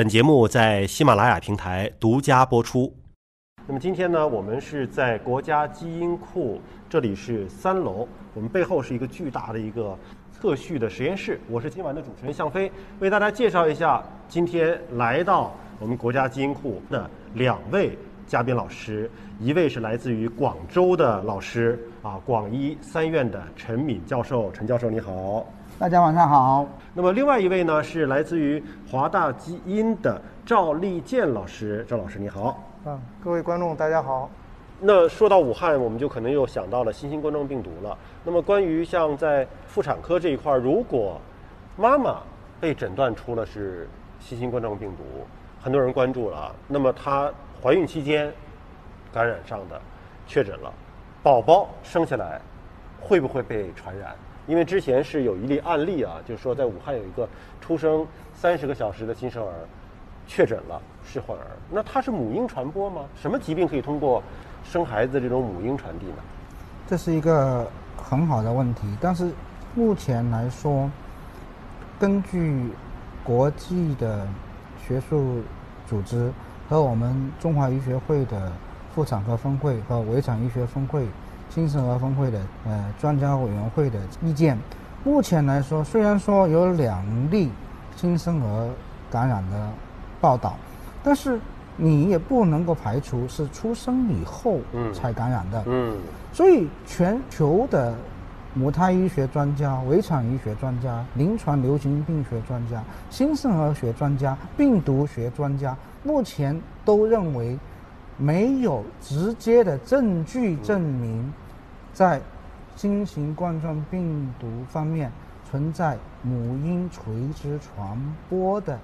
本节目在喜马拉雅平台独家播出。那么今天呢，我们是在国家基因库，这里是三楼，我们背后是一个巨大的一个测序的实验室。我是今晚的主持人向飞，为大家介绍一下今天来到我们国家基因库的两位嘉宾老师，一位是来自于广州的老师啊，广医三院的陈敏教授，陈教授你好。大家晚上好。那么另外一位呢是来自于华大基因的赵立健老师，赵老师你好。啊，各位观众大家好。那说到武汉，我们就可能又想到了新型冠状病毒了。那么关于像在妇产科这一块，如果妈妈被诊断出了是新型冠状病毒，很多人关注了。那么她怀孕期间感染上的，确诊了，宝宝生下来会不会被传染？因为之前是有一例案例啊，就是说在武汉有一个出生三十个小时的新生儿确诊了是患儿，那它是母婴传播吗？什么疾病可以通过生孩子这种母婴传递呢？这是一个很好的问题，但是目前来说，根据国际的学术组织和我们中华医学会的妇产科分会和围产医学分会。新生儿峰会的呃专家委员会的意见，目前来说，虽然说有两例新生儿感染的报道，但是你也不能够排除是出生以后才感染的。嗯，所以全球的母胎医学专家、围产医学专家、临床流行病学专家、新生儿学专家、病毒学专家，目前都认为。没有直接的证据证明，在新型冠状病毒方面存在母婴垂直传播的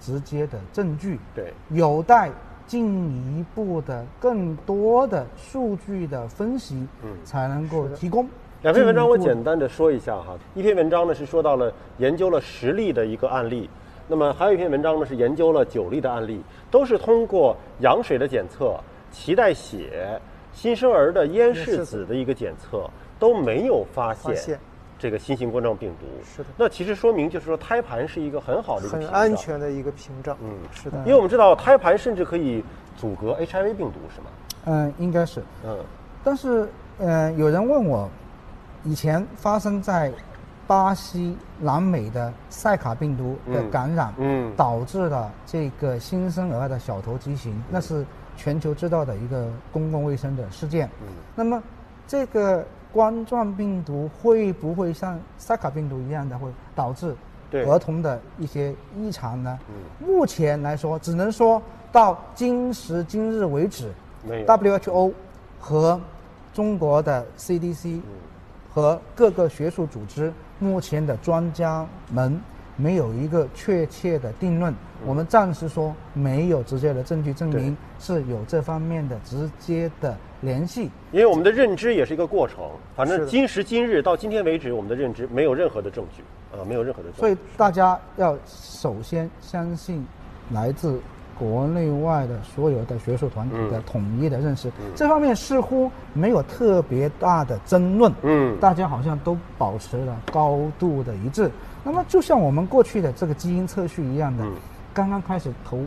直接的证据。对，有待进一步的更多的数据的分析，嗯，才能够提供。两篇文章我简单的说一下哈，一篇文章呢是说到了研究了十例的一个案例。那么还有一篇文章呢，是研究了九例的案例，都是通过羊水的检测、脐带血、新生儿的咽拭子的一个检测，都没有发现这个新型冠状病毒。是的。那其实说明就是说，胎盘是一个很好的一个很安全的一个屏障。嗯，是的。因为我们知道胎盘甚至可以阻隔 HIV 病毒，是吗？嗯，应该是。嗯。但是，嗯，有人问我，以前发生在。巴西、南美的塞卡病毒的感染，嗯，导致了这个新生儿的小头畸形，那是全球知道的一个公共卫生的事件。嗯，那么这个冠状病毒会不会像塞卡病毒一样的会导致儿童的一些异常呢？嗯，目前来说，只能说到今时今日为止，WHO 和中国的 CDC 和各个学术组织。目前的专家们没有一个确切的定论，我们暂时说没有直接的证据证明是有这方面的直接的联系。因为我们的认知也是一个过程，反正今时今日到今天为止，我们的认知没有任何的证据，啊，没有任何的。所以大家要首先相信来自。国内外的所有的学术团体的统一的认识，这方面似乎没有特别大的争论。嗯，大家好像都保持了高度的一致。那么，就像我们过去的这个基因测序一样的，刚刚开始头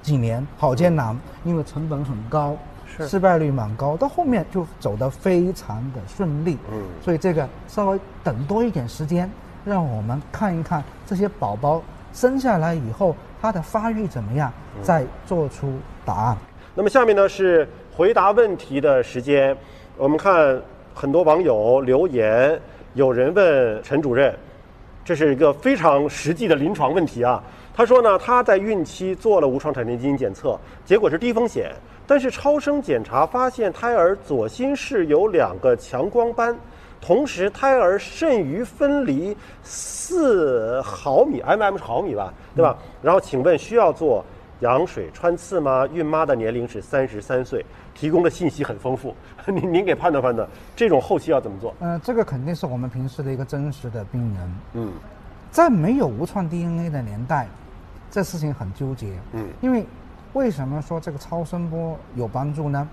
几年好艰难，因为成本很高，失败率蛮高，到后面就走得非常的顺利。嗯，所以这个稍微等多一点时间，让我们看一看这些宝宝生下来以后。他的发育怎么样？再做出答案。那么下面呢是回答问题的时间。我们看很多网友留言，有人问陈主任，这是一个非常实际的临床问题啊。他说呢，他在孕期做了无创产前基因检测，结果是低风险，但是超声检查发现胎儿左心室有两个强光斑。同时，胎儿肾盂分离四毫米，mm 是毫米吧，对吧？然后，请问需要做羊水穿刺吗？孕妈的年龄是三十三岁，提供的信息很丰富，您您给判断判断，这种后期要怎么做？嗯，这个肯定是我们平时的一个真实的病人。嗯，在没有无创 DNA 的年代，这事情很纠结。嗯，因为为什么说这个超声波有帮助呢？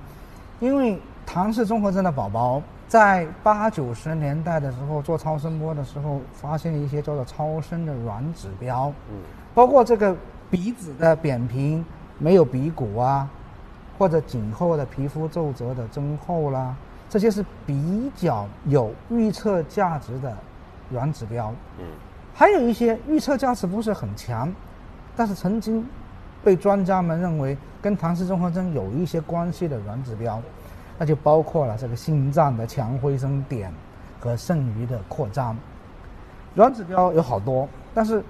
因为唐氏综合症的宝宝。在八九十年代的时候做超声波的时候，发现了一些叫做超声的软指标，嗯，包括这个鼻子的扁平、没有鼻骨啊，或者颈后的皮肤皱褶的增厚啦，这些是比较有预测价值的软指标。嗯，还有一些预测价值不是很强，但是曾经被专家们认为跟唐氏综合征有一些关系的软指标，那就包括了这个心脏的强回声点和剩余的扩张。软指标有好多，但是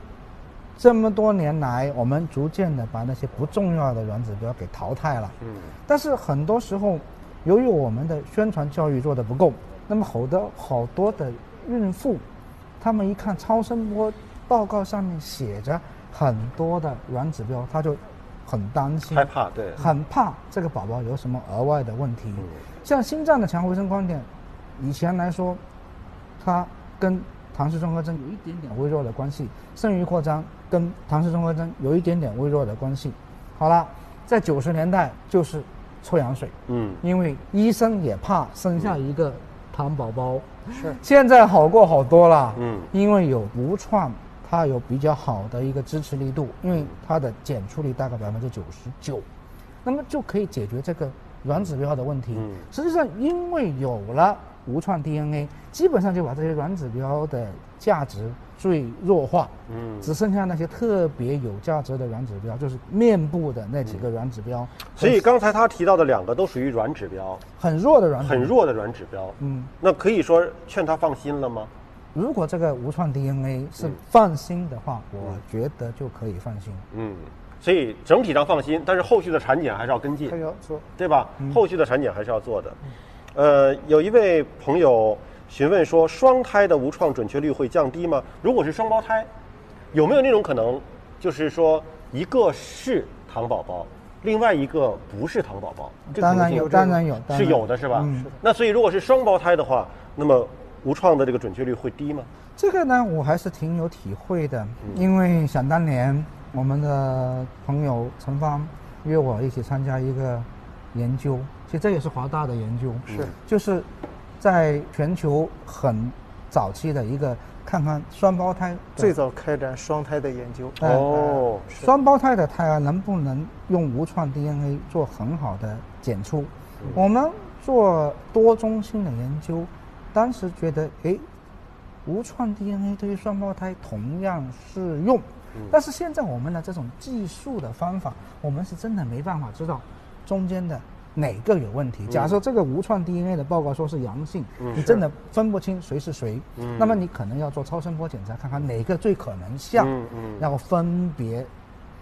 这么多年来，我们逐渐的把那些不重要的软指标给淘汰了。嗯，但是很多时候，由于我们的宣传教育做的不够，那么好多好多的孕妇，他们一看超声波报告上面写着很多的软指标，他就很担心，害怕，对，很怕这个宝宝有什么额外的问题。嗯像心脏的强回声光点，以前来说，它跟唐氏综合征有一点点微弱的关系，肾盂扩张跟唐氏综合征有一点点微弱的关系。好了，在九十年代就是抽氧水，嗯，因为医生也怕生下一个糖宝宝。是。现在好过好多了，嗯。因为有无创，它有比较好的一个支持力度，因为它的检出率大概百分之九十九，那么就可以解决这个软指标的问题。嗯。实际上，因为有了无创 DNA，基本上就把这些软指标的价值最弱化，嗯，只剩下那些特别有价值的软指标，就是面部的那几个软指标，所以刚才他提到的两个都属于软指标，很弱的软很。弱的软指标。嗯，那可以说劝他放心了吗？如果这个无创 DNA 是放心的话，我觉得就可以放心。嗯，所以整体上放心，但是后续的产检还是要跟进还。要做对吧？后续的产检还是要做的。呃，有一位朋友询问说，双胎的无创准确率会降低吗？如果是双胞胎，有没有那种可能，就是说一个是糖宝宝，另外一个不是糖宝宝？这个当然有，当然有，是有的，是吧？嗯那所以如果是双胞胎的话，那么无创的这个准确率会低吗？这个呢，我还是挺有体会的，嗯因为想当年我们的朋友陈芳约我一起参加一个研究，其实这也是华大的研究，是就是在全球很早期的一个看看双胞胎最早开展双胎的研究。哎哦，双胞胎的胎儿能不能用无创 DNA 做很好的检出？我们做多中心的研究，当时觉得，哎，无创 DNA 对于双胞胎同样适用，但是现在我们的这种技术的方法，我们是真的没办法知道中间的哪个有问题。假设这个无创 DNA 的报告说是阳性，你真的分不清谁是谁，那么你可能要做超声波检查，看看哪个最可能像，嗯嗯。然后分别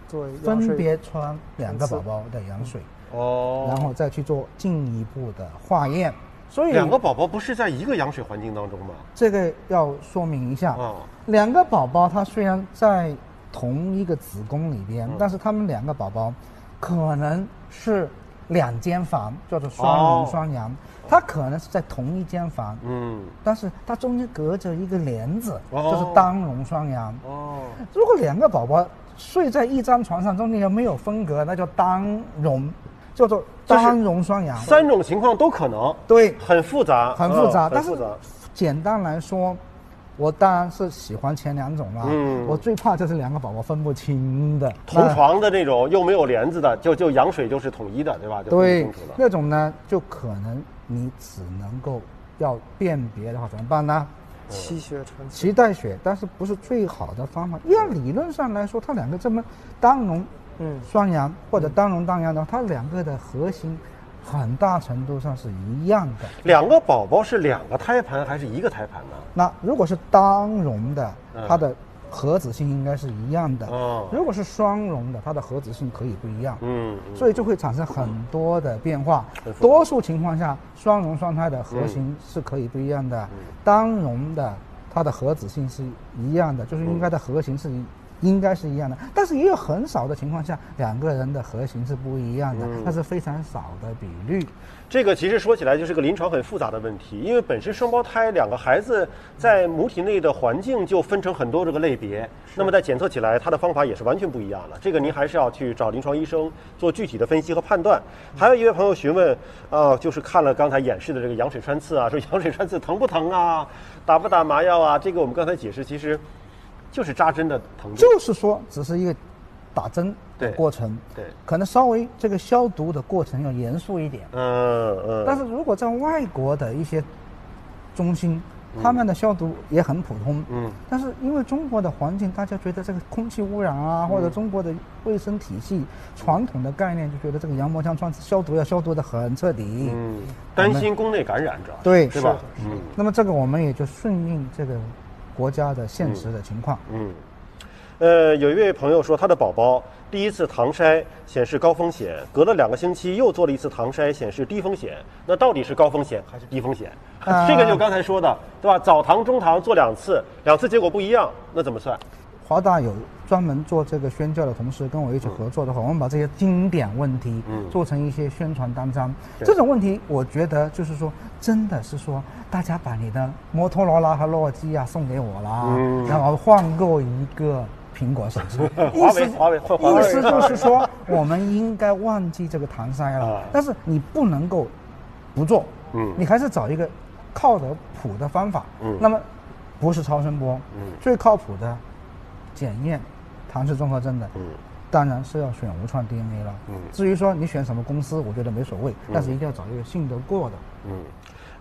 做分别穿两个宝宝的羊水，哦，然后再去做进一步的化验。所以两个宝宝不是在一个羊水环境当中吗？这个要说明一下，啊，两个宝宝他虽然在同一个子宫里嗯。边，但是他们两个宝宝可能是两间房，叫做双哦。龙双阳，它可能是在同一间房，嗯，但是它中间隔着一个帘子，哦。就是单龙双阳。哦，如果两个宝宝睡在一张床上，中间又没有分隔，那叫单龙，叫做单龙双阳。三种情况都可能，对，很复杂，很复杂，嗯但是。简单来说，我当然是喜欢前两种了。嗯我最怕就是两个宝宝分不清的。同床的那种又没有帘子的，就就羊水就是统一的，对吧？就对。那种呢，就可能你只能够要辨别的话怎么办呢？脐血传脐带血，但是不是最好的方法。因为理论上来说，它两个这么单龙嗯双阳或者单龙单阳的话，它两个的核心很大程度上是一样的。两个宝宝是两个胎盘还是一个胎盘呢？那如果是单绒的嗯，它的核子性应该是一样的。哦如果是双绒的，它的核子性可以不一样。嗯，嗯所以就会产生很多的变化。多数情况下，双绒双胎的核型是可以不一样的，嗯单绒的它的核子性是一样的，就是应该的核型是一应该是一样的。但是也有很少的情况下，两个人的核型是不一样的，嗯那是非常少的比率。这个其实说起来就是个临床很复杂的问题，因为本身双胞胎两个孩子在母体内的环境就分成很多这个类别，那么在检测起来，它的方法也是完全不一样的。这个您还是要去找临床医生做具体的分析和判断。还有一位朋友询问，啊、就是看了刚才演示的这个羊水穿刺啊，说羊水穿刺疼不疼啊，打不打麻药啊？这个我们刚才解释，其实就是扎针的疼度。就是说，只是一个打针的对过程，对，可能稍微这个消毒的过程要严肃一点。嗯嗯，但是如果在外国的一些中心，嗯。他们的消毒也很普通，嗯。但是因为中国的环境，大家觉得这个空气污染啊，或者中国的卫生体系传统的概念，就觉得这个羊膜枪穿刺消毒要消毒的很彻底。嗯，担心宫内感染主要是吧？嗯。那么这个我们也就顺应这个国家的现实的情况。嗯，呃，有一位朋友说他的宝宝第一次唐筛显示高风险，隔了两个星期又做了一次唐筛，显示低风险。那到底是高风险还是低风险？啊这个就刚才说的，对吧？早唐、中唐做两次，两次结果不一样，那怎么算？华大有专门做这个宣教的同事跟我一起合作的话，我们把这些经典问题嗯。做成一些宣传单张。对。这种问题，我觉得就是说，真的是说，大家把你的摩托罗拉和诺基亚送给我啦，嗯。然后换购一个苹果手机。华为华为华为。意思就是说，我们应该忘记这个搪塞了啊，但是你不能够不做，嗯。你还是找一个靠得谱的方法。嗯。那么不是超声波，嗯。最靠谱的检验唐氏综合征的，嗯当然是要选无创 DNA 了。嗯至于说你选什么公司，我觉得没所谓，但是一定要找一个信得过的。嗯，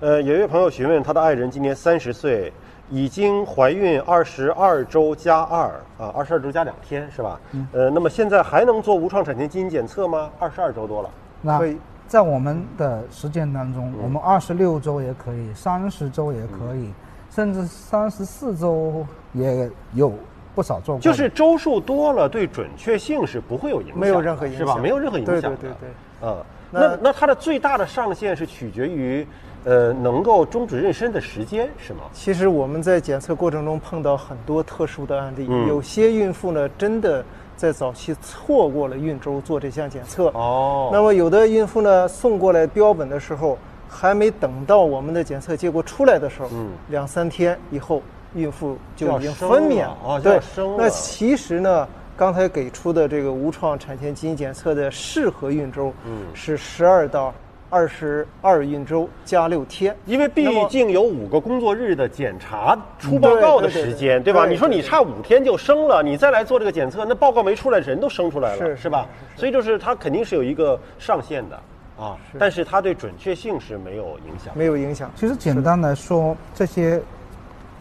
呃，有一位朋友询问，他的爱人今年三十岁，已经怀孕二十二周加二啊，二十二周加两天是吧？嗯呃，那么现在还能做无创产前基因检测吗？二十二周多了。那可以在我们的实践当中，嗯我们二十六周也可以，三十周也可以，甚至三十四周也有不少做过。就是周数多了，对准确性是不会有影响的，没有任何影响是吧？没有任何影响的。对对对对。啊，那那那它的最大的上限是取决于，呃，能够终止妊娠的时间，是吗？其实我们在检测过程中碰到很多特殊的案例，嗯有些孕妇呢真的在早期错过了孕周做这项检测。哦那么有的孕妇呢送过来标本的时候，还没等到我们的检测结果出来的时候，嗯两三天以后，孕妇就已经分娩了哦就要对生，了那其实呢。刚才给出的这个无创产前基因检测的适合孕周，嗯是十二到二十二孕周加六天。因为毕竟有五个工作日的检查出报告的时间，对吧？你说你差五天就生了，你再来做这个检测，那报告没出来，人都生出来了，是是吧？所以就是它肯定是有一个上限的啊，但是它对准确性是没有影响。没有影响。其实简单来说，这些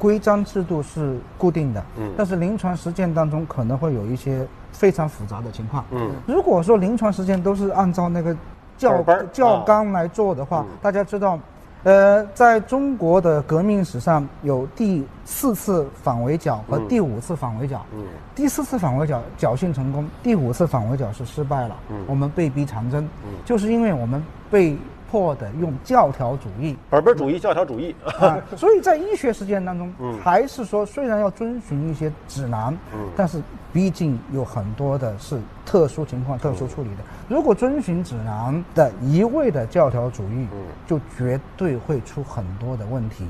规章制度是固定的，嗯。但是临床实践当中可能会有一些非常复杂的情况。嗯。如果说临床实践都是按照那个教教纲来做的话，嗯。大家知道，呃，在中国的革命史上有第四次反围剿和嗯。第五次反围剿。嗯。第四次反围剿侥幸成功，第五次反围剿是失败了。嗯。我们被逼长征，嗯。就是因为我们被迫的用教条主义。本本主义、教条主义，啊，所以在医学实践当中，嗯。还是说虽然要遵循一些指南，嗯。但是毕竟有很多的是特殊情况、特殊处理的。如果遵循指南的一味的教条主义，嗯。就绝对会出很多的问题。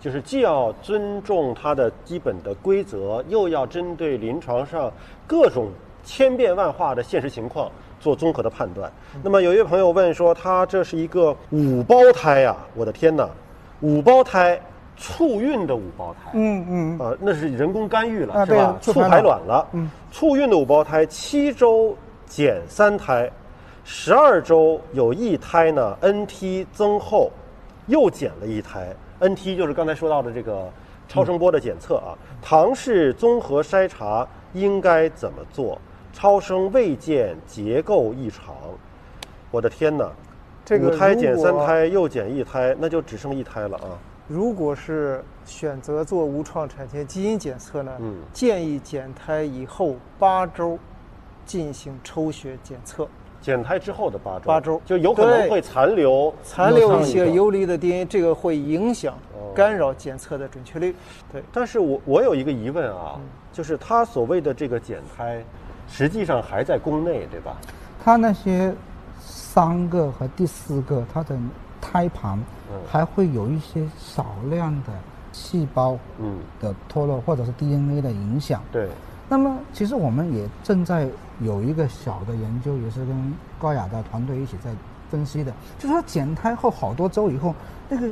就是既要尊重它的基本的规则，又要针对临床上各种千变万化的现实情况做综合的判断。那么有一位朋友问说，他这是一个五胞胎呀、我的天哪，五胞胎，促孕的五胞胎，嗯嗯，啊，那是人工干预了，啊是吧？促排卵了。嗯，促孕的五胞胎，七周减三胎，十二周有一胎呢，NT 增厚，又减了一胎。NT 就是刚才说到的这个超声波的检测啊。唐氏综合筛查应该怎么做？超声未见结构异常。我的天哪！这个五胎减三胎，又减一胎，那就只剩一胎了啊。如果是选择做无创产前基因检测呢，嗯建议减胎以后八周进行抽血检测，减胎之后的八周，八周就有可能会残留残留一些游离的 DNA，这个会影响哦干扰检测的准确率。对，但是我我有一个疑问啊，嗯就是他所谓的这个减胎，实际上还在宫内，对吧？它那些三个和第四个，它的胎盘嗯。还会有一些少量的细胞嗯，的脱落或者是 DNA 的影响。对，那么，其实我们也正在有一个小的研究，也是跟高雅的团队一起在分析的，就是说减胎后好多周以后，那个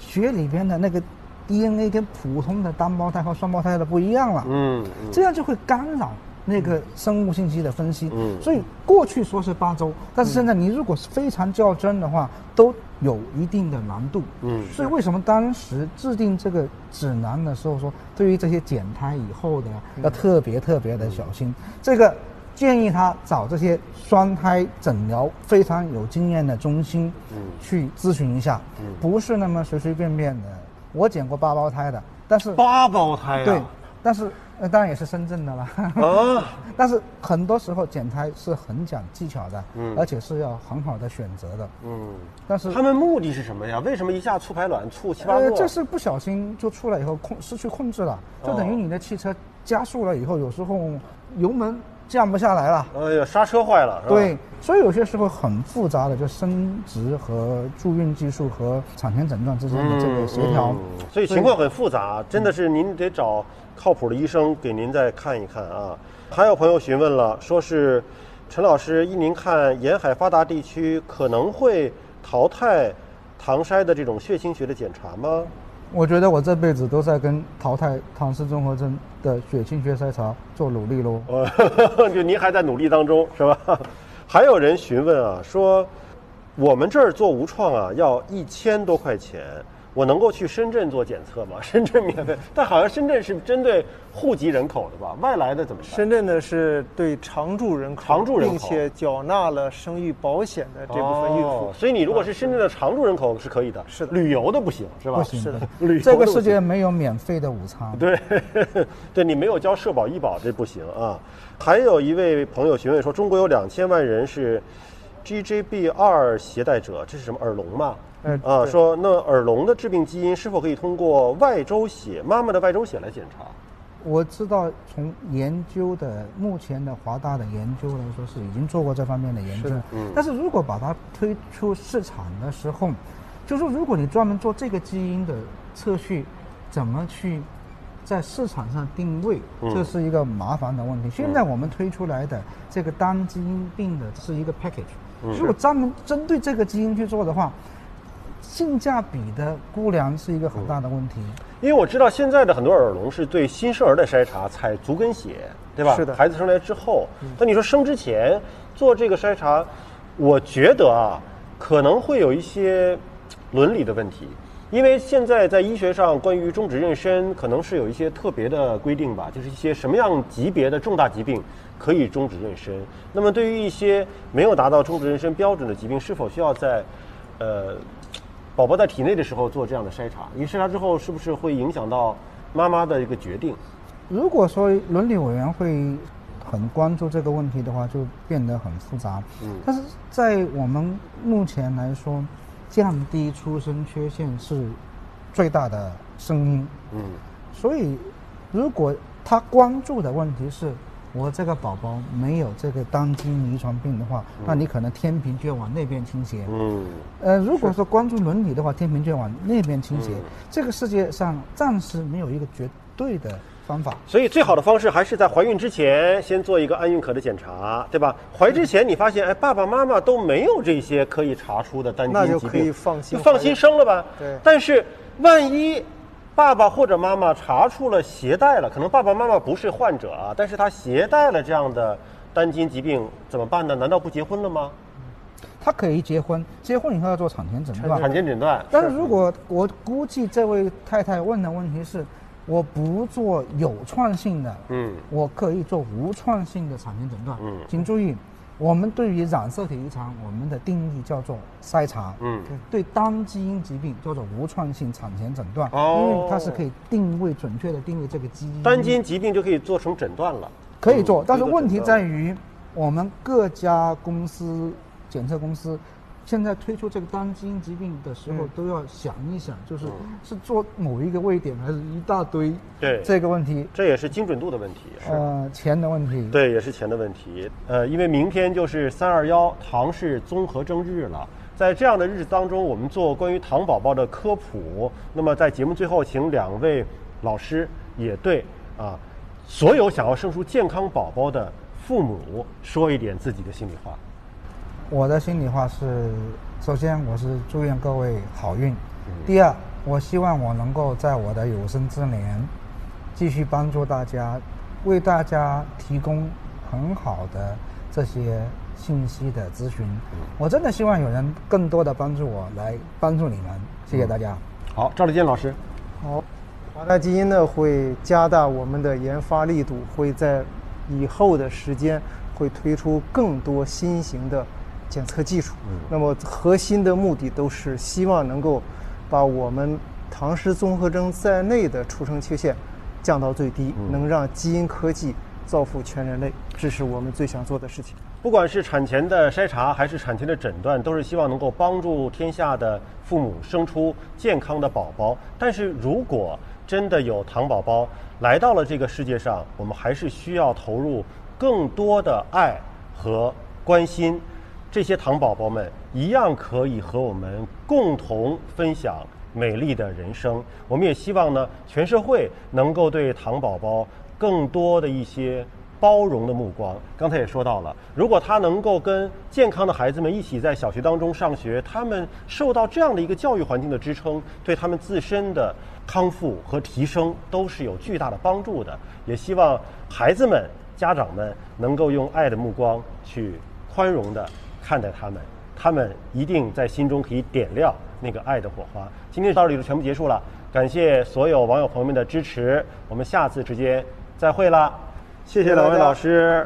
血里边的那个 DNA 跟普通的单胞胎和双胞胎的不一样了，嗯，嗯。这样就会干扰那个生物信息的分析。嗯所以过去说是八周，但是现在你如果是非常较真的话，都有一定的难度。嗯所以为什么当时制定这个指南的时候说，对于这些减胎以后的要特别特别的小心。这个建议他找这些双胎诊疗非常有经验的中心，嗯去咨询一下，嗯不是那么随随便便的。我捡过八胞胎的，但是八胞胎对啊，，但是呃当然也是深圳的了。哦，但是很多时候减胎是很讲技巧的，嗯而且是要很好的选择的。嗯，但是他们目的是什么呀？为什么一下促排卵促七八呃，这是不小心就出来以后控失去控制了，就等于哦你的汽车加速了以后，有时候油门降不下来了。哎呀，刹车坏了，是吧？对，所以有些时候很复杂的，就生殖和助孕技术和产前诊断之间的这个协调。嗯所以情况很复杂，真的是您得找靠谱的医生给您再看一看啊。还有朋友询问了，说是陈老师，依您看，沿海发达地区可能会淘汰唐筛的这种血清学的检查吗？我觉得我这辈子都在跟淘汰唐氏综合征的血清学筛查做努力喽。呃，就您还在努力当中是吧？还有人询问啊，说我们这儿做无创啊要一千多块钱，我能够去深圳做检测吗？深圳免费，但好像深圳是针对户籍人口的吧？外来的怎么办？深圳的是对常住人口，常住人口并且缴纳了生育保险的这部分孕妇。哦所以你如果是深圳的常住人口是可以的，是的旅游的不行是吧？不行是的 旅游这个世界没有免费的午餐。对，对你没有交社保医保，这不行啊。还有一位朋友询问说，中国有两千万人是 GJB 二携带者，这是什么耳聋吗？嗯啊，对说那耳聋的致病基因是否可以通过外周血妈妈的外周血来检查？我知道从研究的目前的华大的研究来说，是已经做过这方面的研究。嗯但是如果把它推出市场的时候，就是说如果你专门做这个基因的测序，怎么去在市场上定位，嗯这是一个麻烦的问题。现在我们推出来的这个单基因病的是一个 package，、嗯如果专门针对这个基因去做的话，性价比的估量是一个很大的问题。因为我知道现在的很多耳聋是对新生儿的筛查采足跟血，对吧？是的孩子生来之后，那你说生之前做这个筛查，我觉得啊，可能会有一些伦理的问题。因为现在在医学上，关于终止妊娠可能是有一些特别的规定吧，就是一些什么样级别的重大疾病可以终止妊娠。那么对于一些没有达到终止妊娠标准的疾病，是否需要在呃宝宝在体内的时候做这样的筛查？因为筛查之后是不是会影响到妈妈的一个决定？如果说伦理委员会很关注这个问题的话，就变得很复杂。嗯但是在我们目前来说，降低出生缺陷是最大的声音。嗯所以，如果他关注的问题是我这个宝宝没有这个单基因遗传病的话，那你可能天平就要往那边倾斜。嗯呃，如果说关注伦理的话，天平就要往那边倾斜。嗯这个世界上暂时没有一个绝对的方法。所以最好的方式还是在怀孕之前先做一个安孕可的检查，对吧？怀之前你发现，哎，爸爸妈妈都没有这些可以查出的单基因疾病，那就可以放心就放心生了吧。对但是万一爸爸或者妈妈查出了携带了，可能爸爸妈妈不是患者啊，但是他携带了这样的单基因疾病，怎么办呢？难道不结婚了吗？他可以结婚，结婚以后要做产前诊断。产前诊断。但是如果我估计这位太太问的问题是，我不做有创性的，嗯我可以做无创性的产前诊断。嗯请注意，我们对于染色体异常，我们的定义叫做筛查。嗯对单基因疾病叫做无创性产前诊断，哦因为它是可以定位准确的定位这个基因。单基因疾病就可以做成诊断了。可以做嗯，但是问题在于，于我们各家公司检测公司。现在推出这个单基因疾病的时候，嗯都要想一想，就是嗯是做某一个位点，还是一大堆对，这个问题，这也是精准度的问题。呃，钱的问题。对，也是钱的问题。呃，因为明天就是三二幺唐氏综合征日了，在这样的日子当中，我们做关于糖宝宝的科普。那么在节目最后，请两位老师也对啊所有想要生出健康宝宝的父母说一点自己的心里话。我的心里话是，首先我是祝愿各位好运，第二，我希望我能够在我的有生之年，继续帮助大家为大家提供很好的这些信息的咨询。我真的希望有人更多的帮助我来帮助你们，谢谢大家。好，赵立坚老师，好，华大基因呢会加大我们的研发力度，会在以后的时间会推出更多新型的检测技术。那么核心的目的都是希望能够把我们唐氏综合征在内的出生缺陷降到最低，能让基因科技造福全人类，这是我们最想做的事情。不管是产前的筛查还是产前的诊断，都是希望能够帮助天下的父母生出健康的宝宝。但是如果真的有糖宝宝来到了这个世界上，我们还是需要投入更多的爱和关心。这些糖宝宝们一样可以和我们共同分享美丽的人生。我们也希望呢，全社会能够对糖宝宝更多的一些包容的目光。刚才也说到了，如果他能够跟健康的孩子们一起在小学当中上学，他们受到这样的一个教育环境的支撑，对他们自身的康复和提升都是有巨大的帮助的。也希望孩子们、家长们能够用爱的目光去宽容的看待他们，他们一定在心中可以点亮那个爱的火花。今天到这里就全部结束了，感谢所有网友朋友们的支持，我们下次直接再会啦！谢谢两位老师。